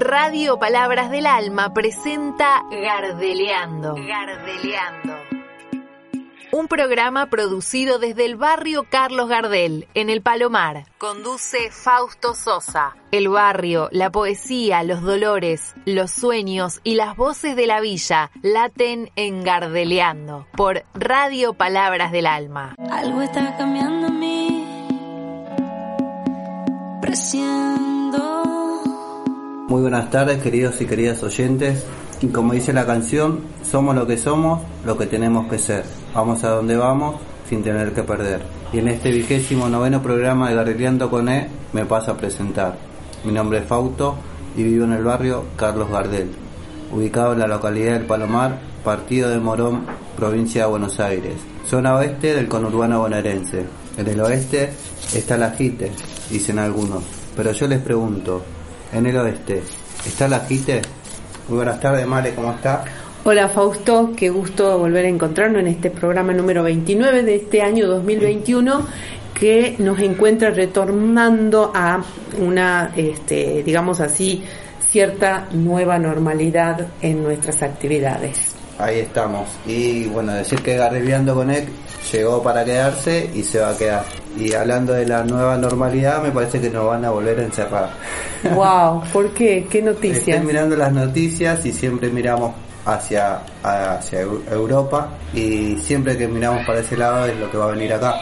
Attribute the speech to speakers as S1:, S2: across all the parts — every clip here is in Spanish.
S1: Radio Palabras del Alma presenta Gardeleando. Gardeleando. Un programa producido desde el barrio Carlos Gardel, en el Palomar. Conduce Fausto Sosa. El barrio, la poesía, los dolores, los sueños y las voces de la villa laten en Gardeleando por Radio Palabras del Alma.
S2: Algo está cambiando en mí. Presiento.
S3: Muy buenas tardes queridos y queridas oyentes. Y como dice la canción, somos lo que somos, lo que tenemos que ser. Vamos a donde vamos sin tener que perder. Y en este vigésimo noveno programa de Gardeliando con E me paso a presentar. Mi nombre es Fausto y vivo en el barrio Carlos Gardel, ubicado en la localidad del Palomar, partido de Morón, provincia de Buenos Aires, zona oeste del conurbano bonaerense. En el oeste está la JITE, dicen algunos, pero yo les pregunto, en el oeste, ¿está la JITE? Muy buenas tardes, Male, ¿cómo está?
S4: Hola Fausto, qué gusto volver a encontrarnos en este programa número 29 de este año 2021 que nos encuentra retornando a una, este, digamos así, cierta nueva normalidad en nuestras actividades.
S3: Ahí estamos. Y bueno, decir que Garribiando con EC llegó para quedarse y se va a quedar. Y hablando de la nueva normalidad, me parece que nos van a volver a encerrar.
S4: Wow, ¿por qué? ¿Qué noticias?
S3: Estoy mirando las noticias y siempre miramos hacia, hacia Eu- Europa y siempre que miramos para ese lado es lo que va a venir acá.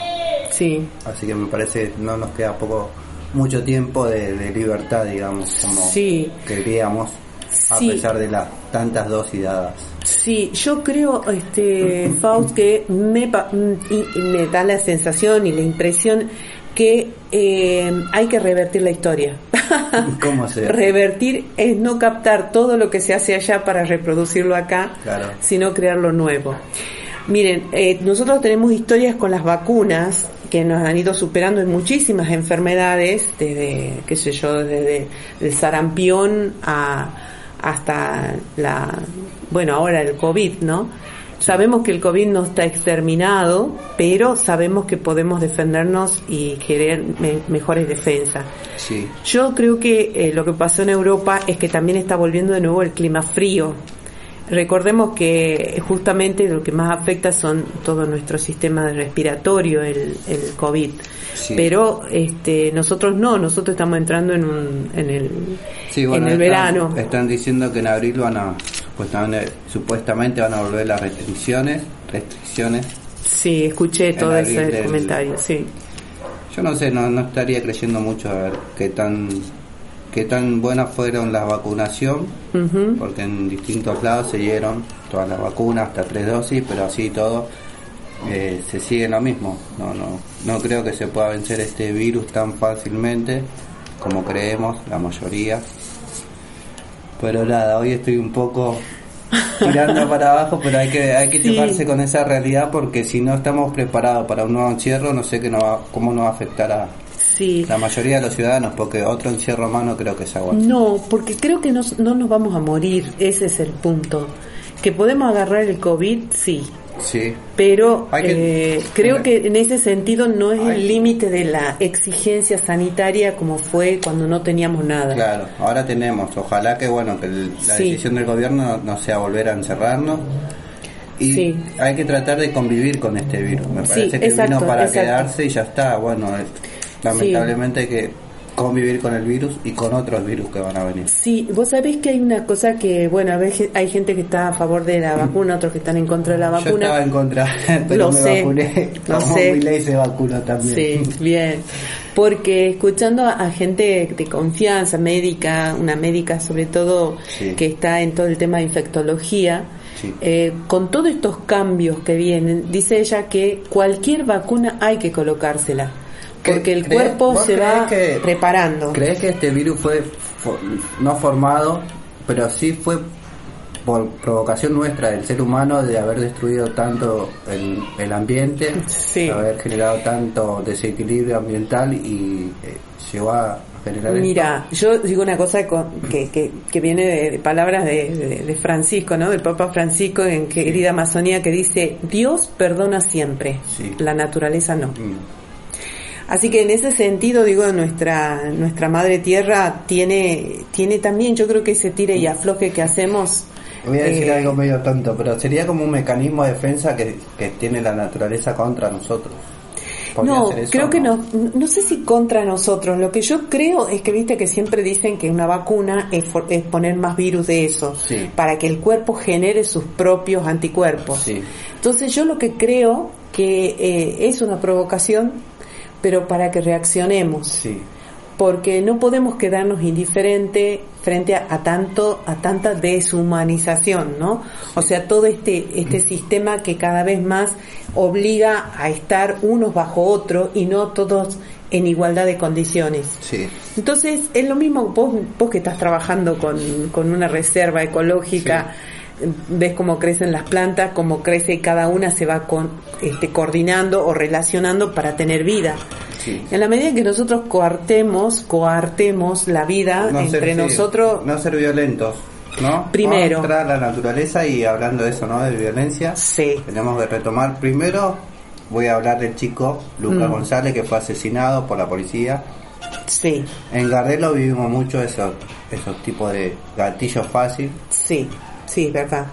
S4: Sí,
S3: Así que me parece que no nos queda poco mucho tiempo de, de libertad, digamos, como
S4: Sí.
S3: queríamos, a pesar de las tantas dosis dadas.
S4: sí, yo creo, este, Faust, que me, me da la sensación y la impresión que eh, hay que revertir la historia.
S3: ¿Cómo se hace?
S4: Revertir es no captar todo lo que se hace allá para reproducirlo acá,
S3: Claro.
S4: sino crear lo nuevo. Miren, eh, nosotros tenemos historias con las vacunas que nos han ido superando en muchísimas enfermedades, desde, qué sé yo, desde el sarampión a, hasta la, bueno, ahora el COVID, ¿no? Sabemos que el COVID no está exterminado, pero sabemos que podemos defendernos y me- mejores defensas.
S3: Sí,
S4: Yo creo que eh, lo que pasó en Europa es que también está volviendo de nuevo el clima frío. Recordemos que justamente lo que más afecta son todo nuestro sistema respiratorio, el, el COVID.
S3: Sí.
S4: Pero este, nosotros no, nosotros estamos entrando en, un, en el,
S3: Sí, bueno,
S4: en el
S3: están-
S4: verano.
S3: Están diciendo que en abril van a, supuestamente, supuestamente van a volver las restricciones, restricciones.
S4: Sí, escuché todo ese
S3: del-
S4: comentario, sí.
S3: Yo no sé, no, no estaría creyendo mucho a ver qué tan, qué tan buenas fueron las vacunación, porque en distintos lados se dieron todas las vacunas, hasta tres dosis, pero así todo eh, se sigue lo mismo. No, no, no creo que se pueda vencer este virus tan fácilmente como creemos la mayoría. Pero nada, hoy estoy un poco tirando para abajo, pero hay que hay que
S4: Sí.
S3: chocarse con esa realidad porque si no estamos preparados para un nuevo encierro, no sé qué nos va, cómo nos va a afectar a
S4: Sí.
S3: la mayoría de los ciudadanos, porque otro encierro más no creo que sea bueno.
S4: No, porque creo que nos- no nos vamos a morir, ese es el punto. Que podemos agarrar el COVID, sí,
S3: Sí,
S4: pero
S3: que-
S4: eh, creo que en ese sentido no es
S3: Hay-
S4: el límite de la exigencia sanitaria como fue cuando no teníamos nada.
S3: claro, ahora tenemos, ojalá que bueno, que el- la
S4: Sí.
S3: decisión del gobierno no, no sea volver a encerrarnos. Y
S4: Sí.
S3: hay que tratar de convivir con este virus. Me
S4: Sí,
S3: parece que
S4: exacto,
S3: vino para
S4: exacto.
S3: quedarse y ya está. Bueno, lamentablemente hay que convivir con el virus y con otros virus que van a venir.
S4: Sí, vos sabés que hay una cosa que, bueno, a veces hay gente que está a favor de la vacuna, otros que están en contra de la
S3: Yo estaba
S4: vacuna.
S3: en contra, pero
S4: Lo
S3: me
S4: sé,
S3: vacuné.
S4: lo
S3: Como
S4: sé.
S3: Milei se vacunó también.
S4: Sí, bien. Porque escuchando a, a gente de confianza, médica, una médica sobre todo
S3: Sí.
S4: que está en todo el tema de infectología,
S3: Sí.
S4: eh, con todos estos cambios que vienen, dice ella que cualquier vacuna hay que colocársela. Porque
S3: ¿Qué-
S4: el cuerpo se va
S3: que-
S4: preparando.
S3: ¿Crees que este virus fue no formado, pero sí fue por provocación nuestra del ser humano de haber destruido tanto el, el ambiente,
S4: Sí.
S3: haber generado tanto desequilibrio ambiental y eh, llegó a generar esto?
S4: Mira, yo digo una cosa con- que, que, que viene de, de palabras de, de- de Francisco, ¿no? Del Papa Francisco en Querida Amazonía que dice, Dios perdona siempre,
S3: Sí.
S4: la naturaleza no.
S3: Mm,
S4: Así que en ese sentido, digo, nuestra nuestra madre tierra tiene tiene también, yo creo que ese tire y afloje que hacemos.
S3: Voy a decir
S4: eh,
S3: algo medio tonto, pero sería como un mecanismo de defensa que, que tiene la naturaleza contra nosotros. ¿Podría
S4: No,
S3: eso
S4: creo que no, no sé si contra nosotros. Lo que yo creo es que viste que siempre dicen que una vacuna es, for- es poner más virus de eso,
S3: Sí.
S4: para que el cuerpo genere sus propios anticuerpos.
S3: Sí.
S4: Entonces yo lo que creo que eh, es una provocación, pero para que reaccionemos.
S3: Sí,
S4: porque no podemos quedarnos indiferentes frente a, a tanto a tanta deshumanización, ¿no? O sea, todo este este sistema que cada vez más obliga a estar unos bajo otros y no todos en igualdad de condiciones.
S3: sí.
S4: Entonces, es lo mismo vos, vos que estás trabajando con, con una reserva ecológica, ves cómo crecen las plantas, cómo crece y cada una se va con, este, coordinando o relacionando para tener vida.
S3: Sí.
S4: En la medida que nosotros coartemos, coartemos la vida
S3: No ser-
S4: entre
S3: sí,
S4: nosotros,
S3: No ser violentos, ¿no?
S4: Primero.
S3: Contra la naturaleza y hablando de eso, ¿no? De violencia.
S4: sí,
S3: Tenemos que retomar primero, voy a hablar del chico Lucas
S4: Mm.
S3: González que fue asesinado por la policía.
S4: sí,
S3: En Gardelo vivimos mucho esos, esos tipos de gatillos fácil
S4: sí, sí, verdad.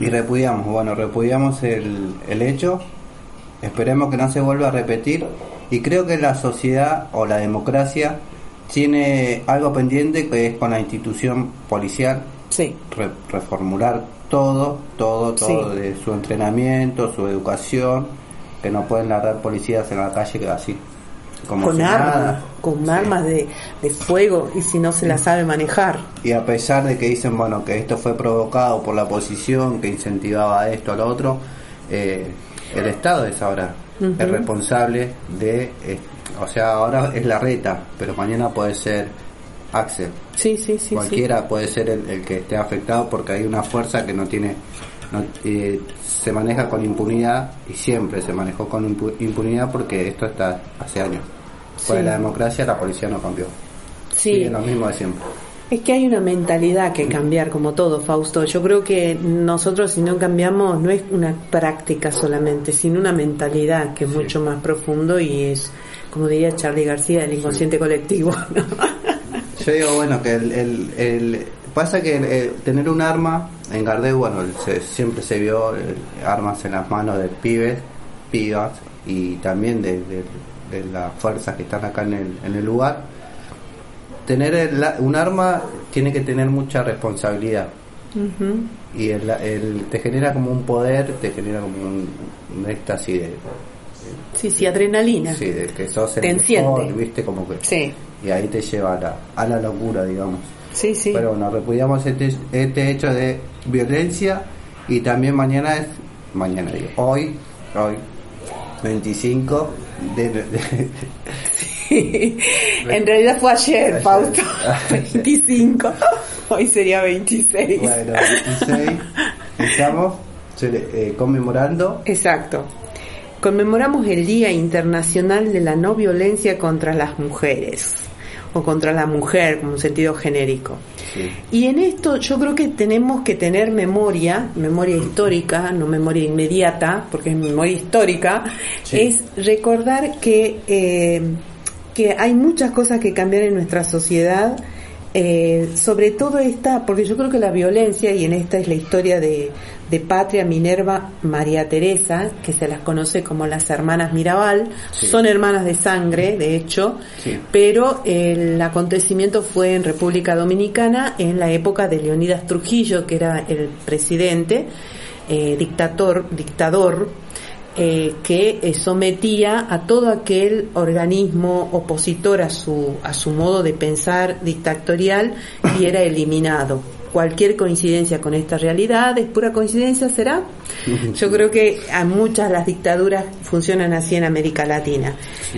S3: y repudiamos, bueno, repudiamos el, el hecho, esperemos que no se vuelva a repetir y creo que la sociedad o la democracia tiene algo pendiente que es con la institución policial,
S4: Sí,
S3: re- reformular todo, todo, todo
S4: Sí.
S3: de su entrenamiento, su educación, que no pueden largar policías en la calle que así. Como
S4: con
S3: si
S4: armas,
S3: nada.
S4: con
S3: Sí.
S4: armas de, de fuego y si no se la sabe manejar.
S3: Y a pesar de que dicen, bueno, que esto fue provocado por la oposición, que incentivaba esto, a lo otro, eh, el Estado es ahora
S4: Ujú.
S3: el responsable de, eh, o sea, ahora es la reta, pero mañana puede ser Axel.
S4: Sí, sí, sí,
S3: Cualquiera puede ser el, el que esté afectado porque hay una fuerza que no tiene, no, eh, se maneja con impunidad y siempre se manejó con impu- impunidad porque esto está hace años. Fue
S4: Sí.
S3: la democracia, la policía no cambió.
S4: sí.
S3: Sigue lo mismo de siempre.
S4: Es que hay una mentalidad que cambiar como todo, Fausto. Yo creo que nosotros si no cambiamos no es una práctica solamente, sino una mentalidad que es
S3: Sí.
S4: mucho más profundo y es, como diría Charlie García, el inconsciente colectivo. ¿no?
S3: Yo digo, bueno, que el, el, el- pasa que eh, tener un arma en Gardel, bueno, se- siempre se vio eh, armas en las manos de pibes, pibas y también de, de- de las fuerzas que están acá en el, en el lugar. Tener el- un arma tiene que tener mucha responsabilidad y el, el- te genera como un poder, te genera como un, un éxtasis de,
S4: Sí, sí, adrenalina.
S3: sí, de que sos el
S4: Te
S3: mejor, viste, como que
S4: Sí,
S3: y ahí te lleva a la, a la locura, digamos.
S4: sí, sí.
S3: Pero bueno, repudiamos este, este hecho de violencia y también mañana es, mañana digo, hoy, hoy, 25 de... de-
S4: en realidad fue ayer,
S3: Ayer.
S4: Fausto. 25. Hoy sería 26.
S3: bueno, 26, estamos eh, conmemorando,
S4: Exacto. Conmemoramos el Día Internacional de la No Violencia contra las Mujeres, o contra la mujer como un sentido genérico.
S3: sí,
S4: Y en esto yo creo que tenemos que tener memoria, memoria histórica, no memoria inmediata, porque es memoria histórica,
S3: Sí.
S4: es recordar que, eh, que hay muchas cosas que cambiar en nuestra sociedad, eh, sobre todo esta, porque yo creo que la violencia, y en esta es la historia de, de Patria, Minerva, María Teresa, que se las conoce como las hermanas Mirabal,
S3: Sí.
S4: son hermanas de sangre, de hecho,
S3: Sí.
S4: pero el acontecimiento fue en República Dominicana en la época de Leonidas Trujillo, que era el presidente, eh, dictador, dictador, eh, que eh, sometía a todo aquel organismo opositor a su, a su modo de pensar dictatorial y era eliminado. Cualquier coincidencia con esta realidad es pura coincidencia, ¿será? Yo creo que a muchas las dictaduras funcionan así en América Latina.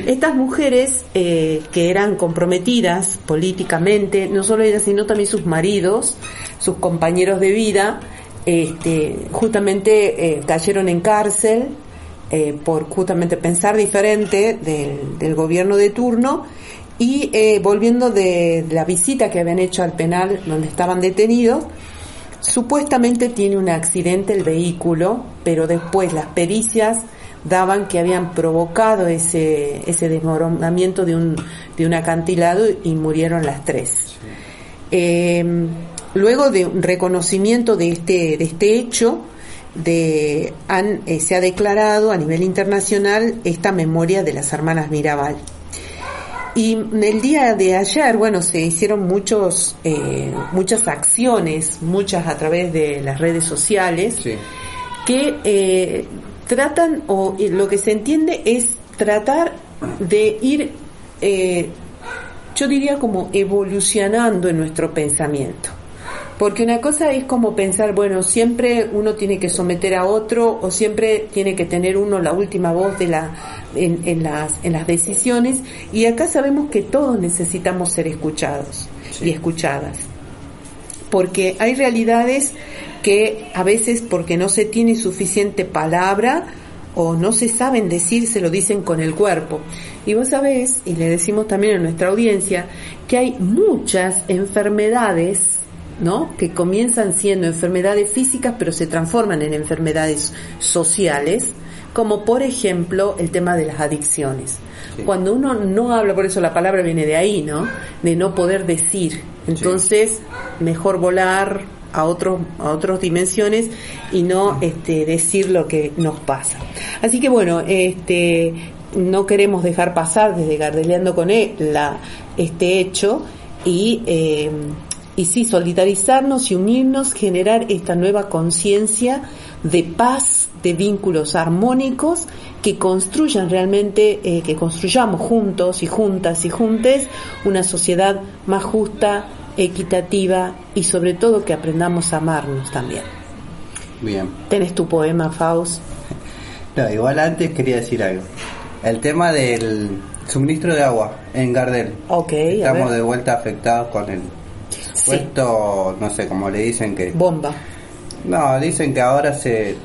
S4: Estas mujeres eh, que eran comprometidas políticamente, no solo ellas, sino también sus maridos, sus compañeros de vida, este, justamente eh, cayeron en cárcel eh, por justamente pensar diferente del, del gobierno de turno y eh, volviendo de la visita que habían hecho al penal donde estaban detenidos, supuestamente tiene un accidente el vehículo, pero después las pericias daban que habían provocado ese, ese desmoronamiento de un, de un acantilado y murieron las tres. Eh, luego de un reconocimiento de este, de este hecho, de, han, eh, se ha declarado a nivel internacional esta memoria de las hermanas Mirabal. Y el día de ayer, bueno, se hicieron muchos, eh, muchas acciones, muchas a través de las redes sociales, que eh, tratan, o lo que se entiende es tratar de ir, yo diría como evolucionando en nuestro pensamiento. Porque una cosa es como pensar, bueno, siempre uno tiene que someter a otro o siempre tiene que tener uno la última voz de la, en, las, en las decisiones y acá sabemos que todos necesitamos ser escuchados y escuchadas. Porque hay realidades que a veces porque no se tiene suficiente palabra o no se saben decir, se lo dicen con el cuerpo. Y vos sabés, y le decimos también a nuestra audiencia, que hay muchas enfermedades ¿no? que comienzan siendo enfermedades físicas pero se transforman en enfermedades sociales, como por ejemplo el tema de las adicciones. Cuando uno no habla, por eso la palabra viene de ahí, ¿no? De no poder decir. Entonces, mejor volar a otros a otras dimensiones y no este decir lo que nos pasa. Así que bueno, este no queremos dejar pasar desde Gardeleando con él la, este hecho y eh, y sí, solidarizarnos y unirnos, generar esta nueva conciencia de paz, de vínculos armónicos que construyan realmente, eh, que construyamos juntos y juntas y juntes una sociedad más justa, equitativa y sobre todo que aprendamos a amarnos también.
S3: Bien.
S4: ¿Tenés tu poema, Faust?
S3: No, igual antes quería decir algo. El tema del suministro de agua en Gardel.
S4: Ok.
S3: Estamos de vuelta afectados con el Puesto, no sé, como le dicen que...
S4: Bomba.
S3: No, dicen que ahora se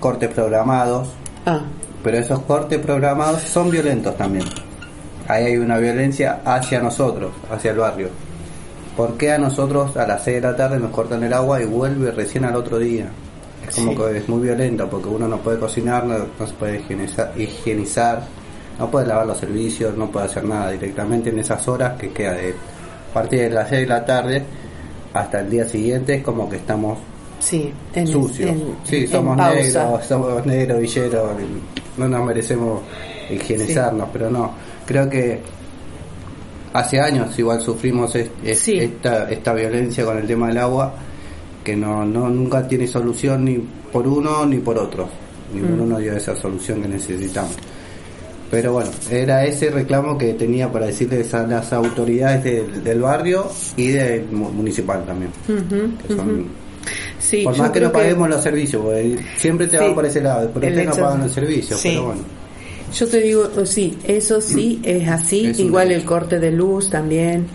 S3: cortes programados.
S4: Ah.
S3: Pero esos cortes programados son violentos también. Ahí hay una violencia hacia nosotros, hacia el barrio. ¿Por qué a nosotros a las 6 de la tarde nos cortan el agua y vuelve recién al otro día? Es como que es muy violento porque uno no puede cocinar, no, se puede higienizar, higienizar, no puede lavar los servicios, no puede hacer nada directamente en esas horas que queda de a partir de las 6 de la tarde hasta el día siguiente es como que estamos
S4: sí,
S3: sucios. sí, somos negros, somos negros, villeros, no nos merecemos higienizarnos, pero no. Creo que hace años igual sufrimos esta, esta violencia con el tema del agua que no, no nunca tiene solución ni por uno ni por otro. Ninguno mm. nos dio esa solución que necesitamos. Pero bueno, era ese reclamo que tenía para decirles a las autoridades del barrio y del municipal también. por más que no paguemos los servicios, siempre te va por ese lado, pero ustedes no pagan los servicios, pero bueno.
S4: Yo te digo, sí, eso sí es así, igual el corte de luz también,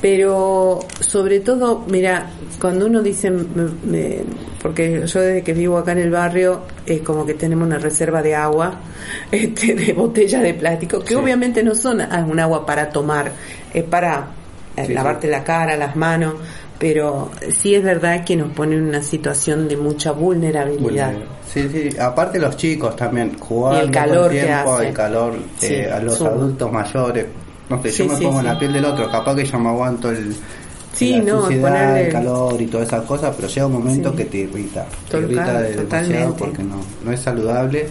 S4: pero sobre todo, mira, cuando uno dice, porque yo desde que vivo acá en el barrio, es como que tenemos una reserva de agua, este, de botella de plástico, que obviamente no son ah, un agua para tomar, es para eh, lavarte la cara, las manos, pero sí es verdad que nos pone en una situación de mucha vulnerabilidad.
S3: Sí, sí, aparte los chicos también, jugando
S4: el calor
S3: tiempo, el calor, eh, a los adultos mayores, no sé, yo me pongo en la piel del otro, capaz que yo me aguanto el,
S4: sí, no,
S3: el calor y todas esas cosas, pero llega un momento que te irrita, te irrita demasiado porque no, no es saludable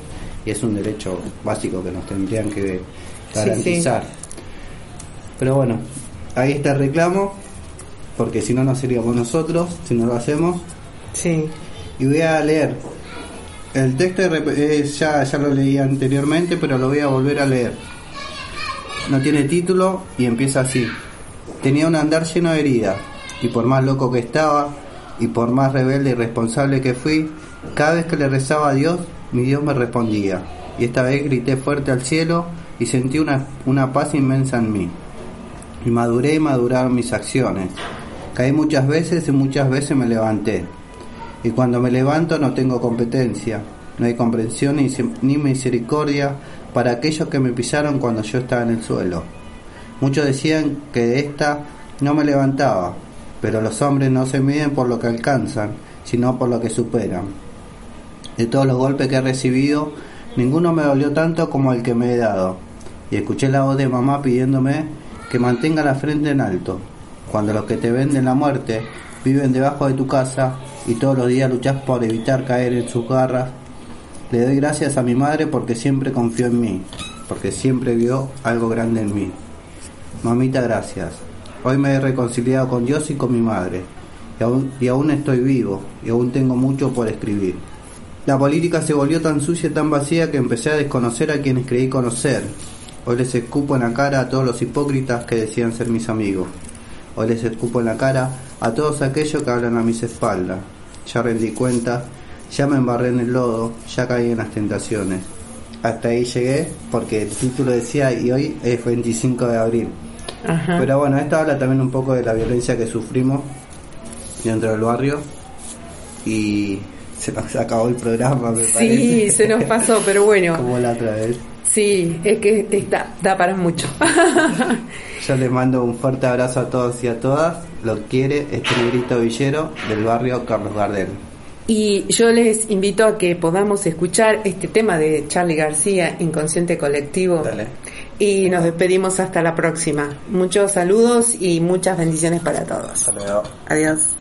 S3: y es un derecho básico que nos tendrían que garantizar. Pero bueno, ahí está el reclamo, porque si no, no seríamos nosotros, si no lo hacemos.
S4: Sí.
S3: Y voy a leer. El texto ya, ya lo leí anteriormente, pero lo voy a volver a leer no tiene título y empieza así. Tenía un andar lleno de heridas, y por más loco que estaba, y por más rebelde y responsable que fui, cada vez que le rezaba a Dios, mi Dios me respondía. Y esta vez grité fuerte al cielo y sentí una, una paz inmensa en mí. Y maduré y maduraron mis acciones. Caí muchas veces y muchas veces me levanté. Y cuando me levanto no tengo competencia, no hay comprensión ni, misericordia para aquellos que me pisaron cuando yo estaba en el suelo. Muchos decían que de esta no me levantaba, pero los hombres no se miden por lo que alcanzan, sino por lo que superan. De todos los golpes que he recibido, Ninguno me dolió tanto como el que me he dado. Y escuché la voz de mamá pidiéndome que mantenga la frente en alto. Cuando los que te venden la muerte viven debajo de tu casa y todos los días luchas por evitar caer en sus garras, le doy gracias a mi madre porque siempre confió en mí, porque siempre vio algo grande en mí. Mamita, gracias. Hoy me he reconciliado con Dios y con mi madre. Y aún, y aún estoy vivo y aún tengo mucho por escribir. La política se volvió tan sucia y tan vacía que empecé a desconocer a quienes creí conocer. Hoy les escupo en la cara a todos los hipócritas que decían ser mis amigos. Hoy les escupo en la cara a todos aquellos que hablan a mis espaldas. Ya rendí cuenta, ya me embarré en el lodo, ya caí en las tentaciones. Hasta ahí llegué porque el título decía y hoy es 25 de abril.
S4: Ajá.
S3: Pero bueno, esto habla también un poco de la violencia que sufrimos dentro del barrio y se nos acabó el programa, me
S4: Sí,
S3: parece.
S4: se nos pasó, pero bueno.
S3: Como la otra vez.
S4: Sí, es que está, da para mucho.
S3: Yo les mando un fuerte abrazo a todos y a todas. Lo quiere este negrito villero del barrio Carlos Gardel.
S4: Y yo les invito a que podamos escuchar este tema de Charlie García, Inconsciente Colectivo.
S3: Dale.
S4: Y nos despedimos hasta la próxima. Muchos saludos y muchas bendiciones para todos.
S3: Hasta luego.
S4: Adiós.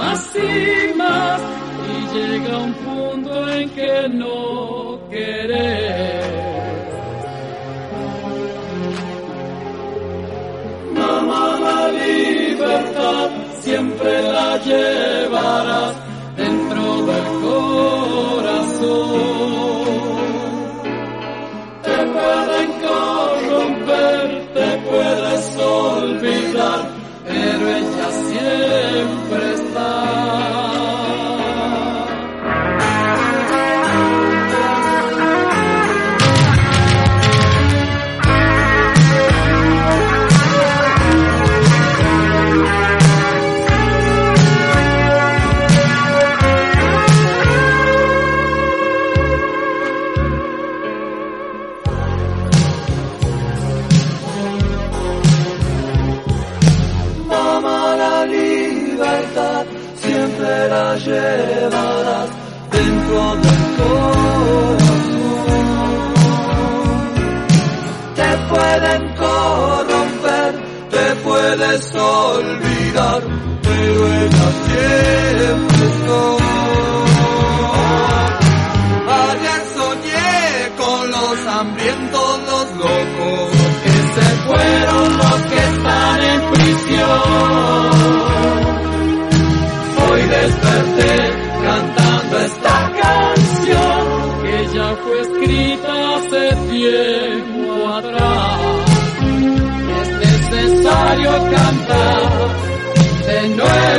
S5: Más y más y llega un punto en que no querés. Mamá, la libertad siempre la llevarás siempre la llevarás dentro del corazón. Te pueden corromper, te puedes olvidar, pero ella siempre está. Ayer soñé con los hambrientos, los locos, que se fueron los que están desperté cantando esta canción que ya fue escrita hace tiempo atrás. Es necesario cantar de nuevo